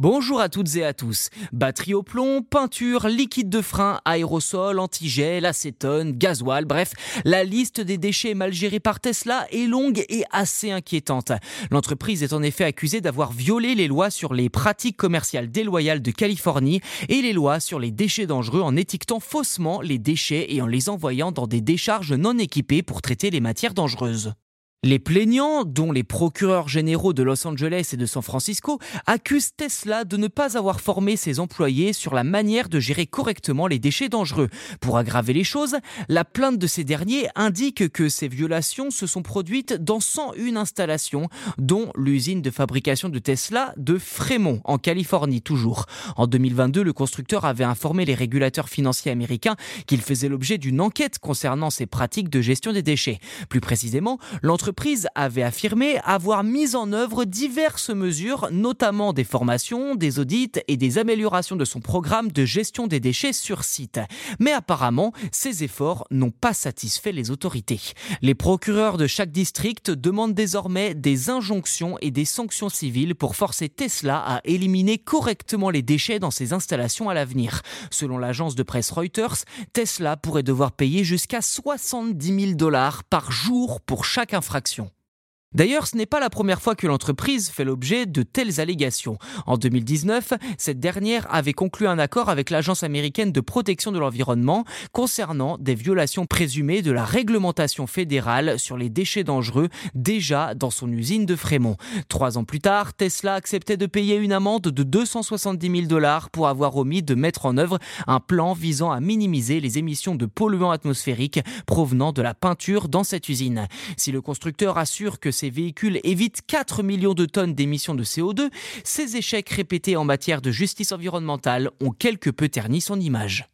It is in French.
Bonjour à toutes et à tous. Batterie au plomb, peinture, liquide de frein, aérosol, antigel, acétone, gasoil, bref, la liste des déchets mal gérés par Tesla est longue et assez inquiétante. L'entreprise est en effet accusée d'avoir violé les lois sur les pratiques commerciales déloyales de Californie et les lois sur les déchets dangereux en étiquetant faussement les déchets et en les envoyant dans des décharges non équipées pour traiter les matières dangereuses. Les plaignants, dont les procureurs généraux de Los Angeles et de San Francisco, accusent Tesla de ne pas avoir formé ses employés sur la manière de gérer correctement les déchets dangereux. Pour aggraver les choses, la plainte de ces derniers indique que ces violations se sont produites dans 101 installations, dont l'usine de fabrication de Tesla de Fremont, en Californie toujours. En 2022, le constructeur avait informé les régulateurs financiers américains qu'il faisait l'objet d'une enquête concernant ses pratiques de gestion des déchets. Plus précisément, l'entreprise l'entreprise avait affirmé avoir mis en œuvre diverses mesures, notamment des formations, des audits et des améliorations de son programme de gestion des déchets sur site. Mais apparemment, ces efforts n'ont pas satisfait les autorités. Les procureurs de chaque district demandent désormais des injonctions et des sanctions civiles pour forcer Tesla à éliminer correctement les déchets dans ses installations à l'avenir. Selon l'agence de presse Reuters, Tesla pourrait devoir payer jusqu'à 70 000 dollars par jour pour chaque infraction action. D'ailleurs, ce n'est pas la première fois que l'entreprise fait l'objet de telles allégations. En 2019, cette dernière avait conclu un accord avec l'Agence américaine de protection de l'environnement concernant des violations présumées de la réglementation fédérale sur les déchets dangereux déjà dans son usine de Fremont. Trois ans plus tard, Tesla acceptait de payer une amende de 270 000 dollars pour avoir omis de mettre en œuvre un plan visant à minimiser les émissions de polluants atmosphériques provenant de la peinture dans cette usine. Si le constructeur assure que ces véhicules évitent 4 millions de tonnes d'émissions de CO2, ces échecs répétés en matière de justice environnementale ont quelque peu terni son image.